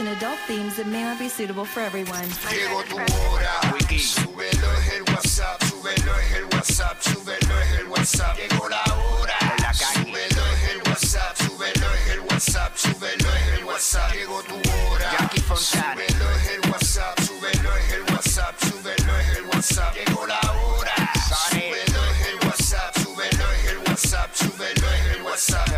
And adult themes that may not be suitable for everyone. Llegó tu hora, Wiki. Súbelo es el WhatsApp, súbelo es el WhatsApp, súbelo es el WhatsApp. Llegó la hora. Súbelo es el WhatsApp, súbelo es el WhatsApp, súbelo es el WhatsApp. Llegó tu hora. Jackie Fontana. Súbelo es el WhatsApp, súbelo es el WhatsApp, súbelo es el WhatsApp. Llegó la hora. Súbelo es el WhatsApp, súbelo es el WhatsApp, súbelo es el WhatsApp.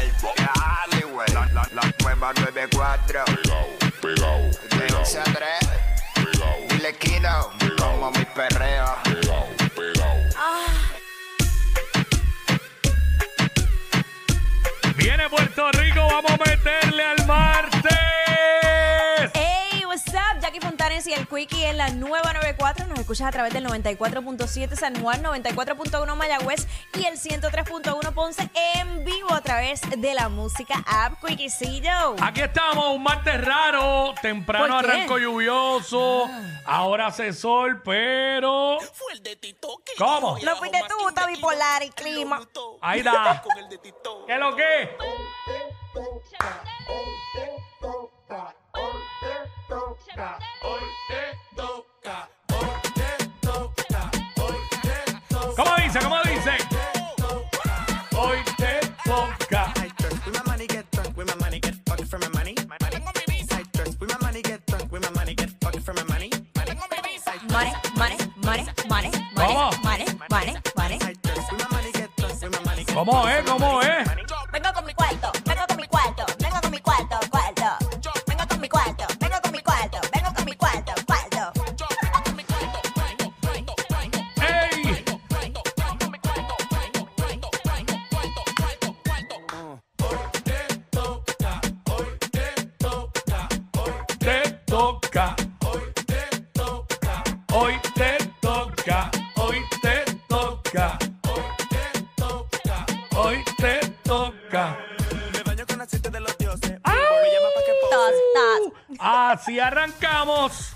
El Dale, güey. La, la, la nueva 94. Vamos a meterle al martes. Hey, what's up? Jackie Fontanes y el Quickie en la nueva 94. Nos escuchas a través del 94.7 San Juan, 94.1 Mayagüez y el 103.1 Ponce en vivo a través de la música app Quickiecillo. Aquí estamos, un martes raro, temprano ¿Por qué? arranco lluvioso, ahora hace sol, pero... Fue el de Tito que ¿Cómo? No fuiste tú, está bipolar y clima. Ahí está. ¿Qué es lo que? ¿Cómo dice? ¿Cómo dice? Hoy te toca. I drink with Así arrancamos.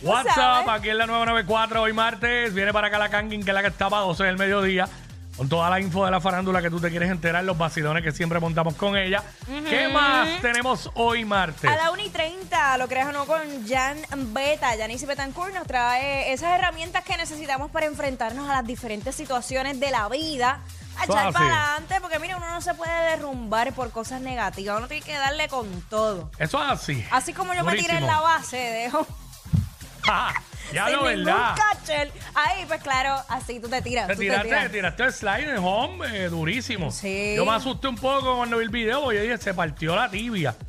WhatsApp, aquí en la 994, hoy martes. Viene para acá la Kangin, que es la que está para 12 del mediodía. Con toda la info de la farándula que tú te quieres enterar, los vacilones que siempre montamos con ella. ¿Qué más tenemos hoy martes? A la 1 y 30, lo creas o no, con Jan Beta, Janice Betancourt nos trae esas herramientas que necesitamos para enfrentarnos a las diferentes situaciones de la vida. A Eso echar para adelante, porque mira, uno no se puede derrumbar por cosas negativas, uno tiene que darle con todo. Eso es así. Así como yo me tiré en la base, dejo Ah, ya lo verdad. catcher. Ahí, pues claro, así tú te tiras. Te tú te tiraste, tiras. tiraste el slide en home eh, durísimo. Sí. Yo me asusté un poco cuando vi el video porque yo dije, se partió la tibia.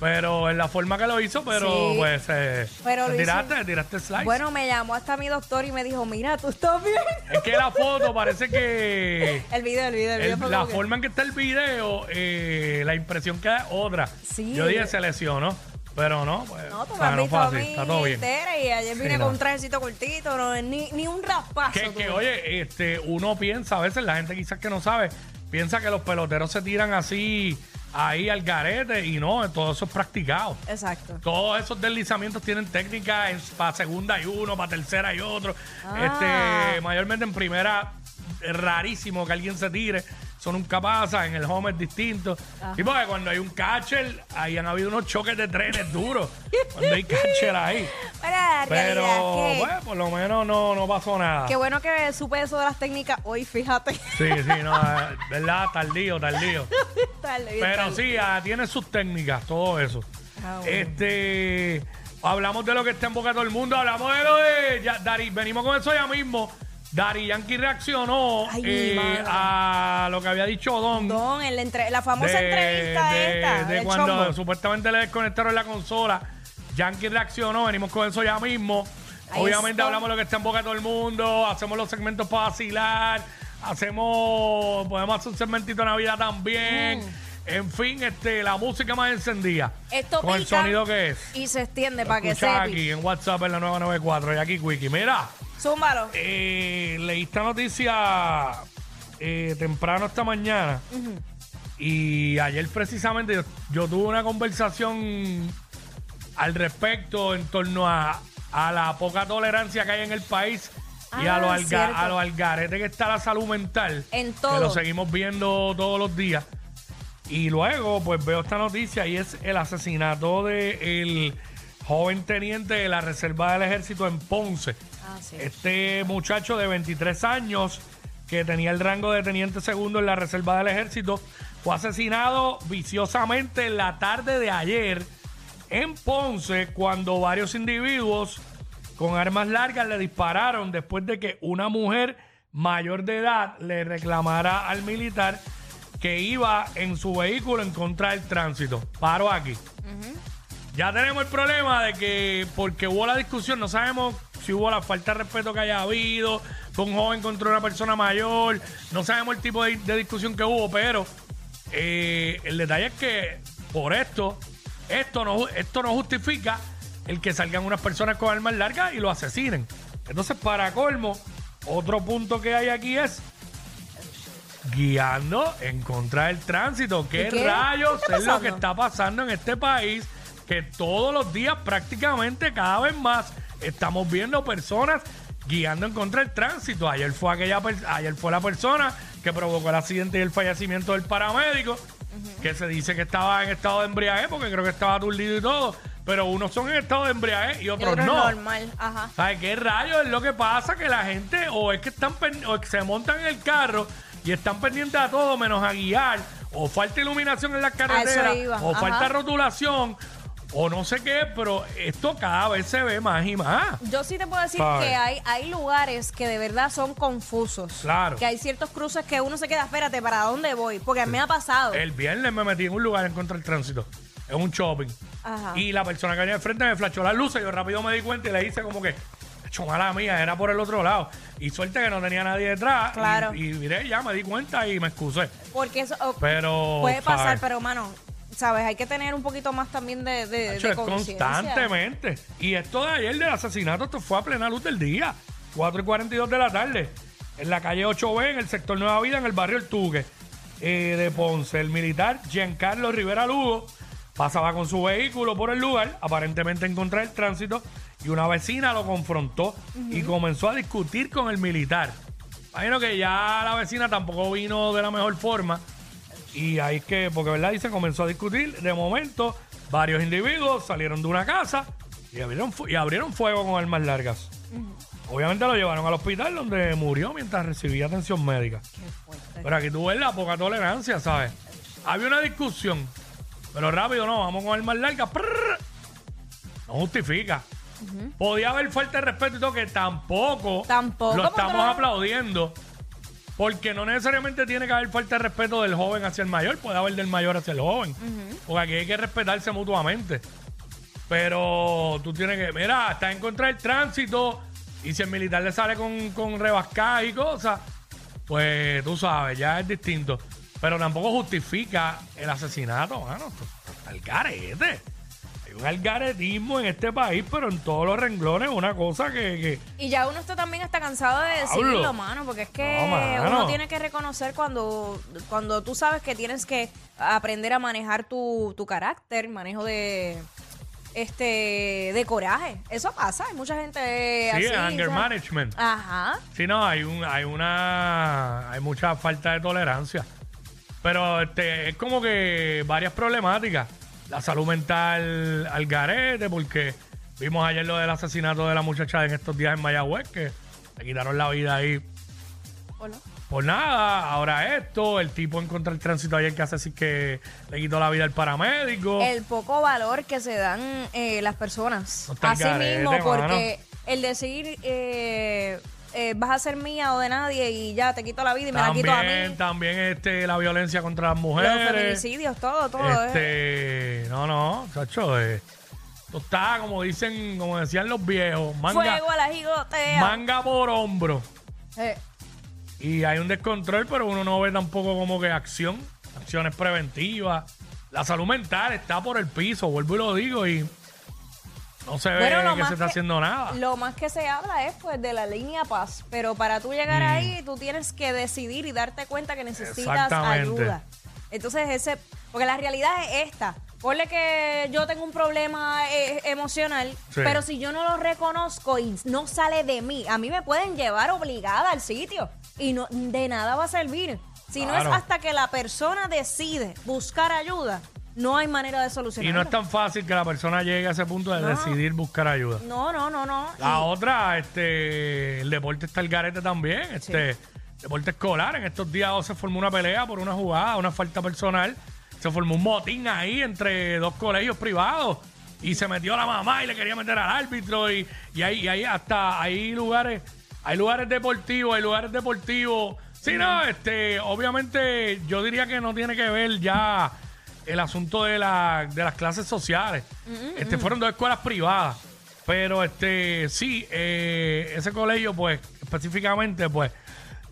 pero en la forma que lo hizo, pero Sí. pues eh, Pero te lo tiraste, hizo- tiraste el slide. Bueno, me llamó hasta mi doctor y me dijo, mira, tú estás bien. Es que la foto parece que El video, el video, el video. el- fue la como que- forma en que está el video, eh, la impresión que da otra. Sí. Yo dije se lesionó, pero no, pues, No, tú o me sea, has no visto fue a así, mí está todo bien. entera y ayer vine no. con un trajecito cortito, no, ni, ni un raspazo. Que, que, tuve. oye, este, uno piensa, a veces la gente quizás que no sabe, piensa que los peloteros se tiran así ahí al garete y no, todo eso es practicado. Exacto. Todos esos deslizamientos tienen técnica, para segunda hay uno, para tercera hay otro. Ah. Este, mayormente en primera es rarísimo que alguien se tire. Eso nunca pasa, en el home es distinto. Y porque cuando hay un catcher, ahí han habido unos choques de trenes duros. cuando hay catcher ahí. Pero que, bueno, por lo menos no, no pasó nada. qué bueno que supe eso de las técnicas hoy, fíjate. Sí, sí, no, eh, verdad, tardío, tardío. Tarde, bien Pero tarde. sí, ah, tiene sus técnicas, todo eso. Ah, bueno. Este, hablamos de lo que está en boca de todo el mundo, hablamos de lo de ya, Dari, venimos con eso ya mismo. Dari Yankee reaccionó Ay, eh, madre. a lo que había dicho Don. Don, en la, entre- la famosa entrevista de- esta. de del cuando chombo. supuestamente le desconectaron la consola. Yankee reaccionó, venimos con eso ya mismo. Ahí Obviamente está. hablamos lo que está en boca de todo el mundo, hacemos los segmentos para vacilar, hacemos, podemos hacer un segmentito de Navidad también. En fin, este, la música más encendida. Esto Con el pica sonido que es. Y se extiende para que Escucha sepi. aquí en WhatsApp en la 994 y aquí Quickie. Mira, Zúmbalo. eh, leí esta noticia eh, temprano esta mañana y ayer precisamente yo, yo tuve una conversación al respecto en torno a, a la poca tolerancia que hay en el país y a Ah, los alga- cierto. a los algarete que está la salud mental. En Que todo. lo seguimos viendo todos los días. Y luego, pues veo esta noticia y es el asesinato del joven teniente de la Reserva del Ejército en Ponce. Ah, sí. Este muchacho de 23 años que tenía el rango de teniente segundo en la Reserva del Ejército fue asesinado viciosamente en la tarde de ayer en Ponce cuando varios individuos con armas largas le dispararon después de que una mujer mayor de edad le reclamara al militar que iba en su vehículo en contra del tránsito. Paro aquí. Ya tenemos el problema de que, porque hubo la discusión, no sabemos si hubo la falta de respeto que haya habido, fue un joven contra una persona mayor, no sabemos el tipo de, de discusión que hubo, pero eh, el detalle es que por esto, esto no, esto no justifica el que salgan unas personas con armas largas y lo asesinen. Entonces, para colmo, otro punto que hay aquí es guiando en contra del tránsito. ¿Qué, ¿Y qué? rayos ¿Qué está es lo que está pasando en este país? Que todos los días, prácticamente cada vez más, estamos viendo personas guiando en contra del tránsito. Ayer fue aquella ayer fue la persona que provocó el accidente y el fallecimiento del paramédico, que se dice que estaba en estado de embriaguez, porque creo que estaba aturdido y todo. Pero unos son en estado de embriaguez y Y otros otro es no. normal. Ajá. ¿Sabes qué rayos es lo que pasa? Que la gente o es que están o es que se montan en el carro y están pendientes a todo menos a guiar, o falta iluminación en las carreteras, o ajá. falta rotulación, o no sé qué, pero esto cada vez se ve más y más. Yo sí te puedo decir que hay, hay lugares que de verdad son confusos. Claro. Que hay ciertos cruces que uno se queda, espérate, ¿para dónde voy? Porque me ha pasado. El viernes me metí en un lugar en contra del tránsito, en un shopping. Ajá. Y la persona que venía de frente me flashó las luces. Yo rápido me di cuenta y le hice como que, hecho mala mía, era por el otro lado. Y suerte que no tenía nadie detrás. Y- Claro. Y, miré, ya me di cuenta y me excusé. Porque eso oh, Pero. puede pasar, ¿sabes? pero mano, sabes, hay que tener un poquito más también de, de, Hacho, de constantemente. Y esto de ayer del asesinato, esto fue a plena luz del día. 4 y 42 de la tarde. En la calle 8B, en el sector Nueva Vida, en el barrio El Tuque eh, de Ponce. El militar Giancarlo Rivera Lugo pasaba con su vehículo por el lugar, aparentemente en contra del tránsito, y una vecina lo confrontó y comenzó a discutir con el militar. Imagino que ya la vecina tampoco vino de la mejor forma. Y ahí es que, porque verdad, dice, comenzó a discutir. De momento, varios individuos salieron de una casa y abrieron, fu- y abrieron fuego con armas largas. Obviamente lo llevaron al hospital donde murió mientras recibía atención médica. Pero aquí tú ves la poca tolerancia, ¿sabes? Había una discusión, pero rápido no, vamos con armas largas. prrr. No justifica. Podía haber falta de respeto y todo, que tampoco, Tampoco, lo estamos no- aplaudiendo. Porque no necesariamente tiene que haber falta de respeto del joven hacia el mayor, puede haber del mayor hacia el joven. Porque aquí hay que respetarse mutuamente. Pero tú tienes que, mira, está en contra del tránsito y si el militar le sale con, con rebascadas y cosas, pues tú sabes, ya es distinto. Pero tampoco justifica el asesinato, mano. Esto- está el garete. Un algaretismo en este país, pero en todos los renglones, una cosa que- que Y ya uno está también está cansado de decirlo, mano, porque es que No, mano. uno tiene que reconocer cuando, cuando tú sabes que tienes que aprender a manejar tu, tu carácter, manejo de este de coraje. Eso pasa, hay mucha gente Sí, así. anger ¿sabes? management. Ajá. Sí, no, hay un, hay una, hay mucha falta de tolerancia. Pero este, es como que varias problemáticas. La salud mental al garete, porque vimos ayer lo del asesinato de la muchacha en estos días en Mayagüez, que le quitaron la vida ahí Hola. por nada. Ahora esto, el tipo en contra del tránsito ayer que hace así que le quitó la vida al paramédico. El poco valor que se dan eh, las personas No está a el sí garete, mismo, porque mano. el decir eh, eh, vas a ser mía o de nadie y ya te quito la vida y me la quito a mí. también este, la violencia contra las Los mujeres. feminicidios, todo, todo. eh. Este, no, no, chacho, eh, esto está, como dicen, como decían los viejos, manga, Fuego a la gigotea. manga por hombro. Eh, Y hay un descontrol, pero uno no ve tampoco como que acción. acciones preventivas. La salud mental está por el piso, vuelvo y lo digo, y no se ve lo que más se está que- haciendo nada. Lo más que se habla es pues de la línea paz, pero para tú llegar Mm. ahí tú tienes que decidir y darte cuenta que necesitas Exactamente. ayuda. Entonces ese, porque la realidad es esta. Ponle que yo tengo un problema eh, emocional, Sí. pero si yo no lo reconozco y no sale de mí, a mí me pueden llevar obligada al sitio y no de nada va a servir. Si no Claro. es hasta que la persona decide buscar ayuda, no hay manera de Y solucionarlo. no es tan fácil que la persona llegue a ese punto de No. decidir buscar ayuda. No, no, no, no. La Y- otra, este, el deporte está el garete también, este, deporte escolar. En estos días se formó una pelea por una jugada, una falta personal. Se formó un motín ahí entre dos colegios privados y se metió la mamá y le quería meter al árbitro y, y hay, y hay hasta hay lugares, hay lugares deportivos, hay lugares deportivos. Sí, no, este, obviamente yo diría que no tiene que ver ya el asunto de, la, de las clases sociales. este, fueron dos escuelas privadas. Pero este, sí, eh, ese colegio, pues, específicamente, pues,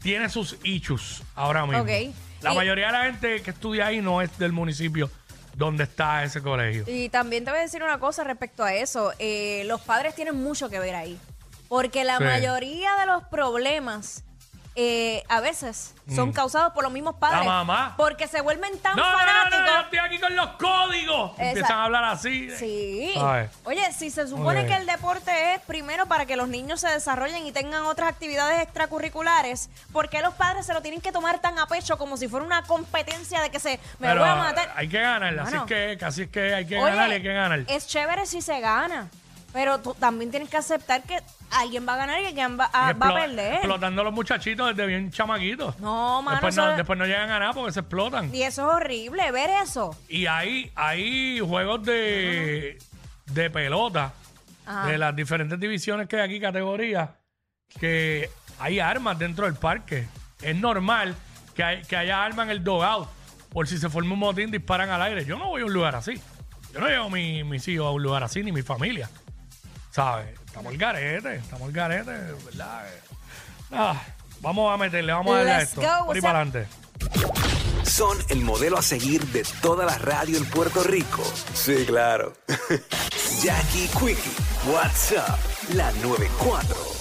tiene sus issues ahora mismo. Ok. La Y- mayoría de la gente que estudia ahí no es del municipio donde está ese colegio. Y también te voy a decir una cosa respecto a eso. Eh, los padres tienen mucho que ver ahí. Porque la Sí. mayoría de los problemas eh, a veces son Mm. causados por los mismos padres. mamá. Porque se vuelven tan No, no, no, no, fanáticos. estoy aquí con los códigos. Empiezan a hablar así. Sí. Oye, si se supone Ok. que el deporte es primero para que los niños se desarrollen y tengan otras actividades extracurriculares, ¿por qué los padres se lo tienen que tomar tan a pecho como si fuera una competencia de que se me Pero voy a matar? hay que ganar, así es que, así es que hay que Oye, ganar y hay que ganar. Es chévere si se gana, pero tú también tienes que aceptar que alguien va a ganar y alguien va, a, Y va a explo- perder. Explotando a los muchachitos desde bien chamaquitos. No, mano, Después no, eso- después no llegan a nada porque se explotan. Y eso es horrible, ver eso. Y hay, hay juegos de, de pelota Ajá. de las diferentes divisiones que hay aquí, categorías, que hay armas dentro del parque. Es normal que, hay- que haya armas en el dogout. Por si se forma un motín, disparan al aire. Yo no voy a un lugar así. Yo no llevo mi- mis hijos a un lugar así, ni mi familia. ¿Sabes? Estamos el garete, estamos el garete, ¿verdad? Ah, vamos a meterle, vamos a darle a Let's esto. go, Por ahí what's para adelante. Son el modelo a seguir de toda la radio en Puerto Rico. Sí, claro. Jackie Quickie, WhatsApp, la 94.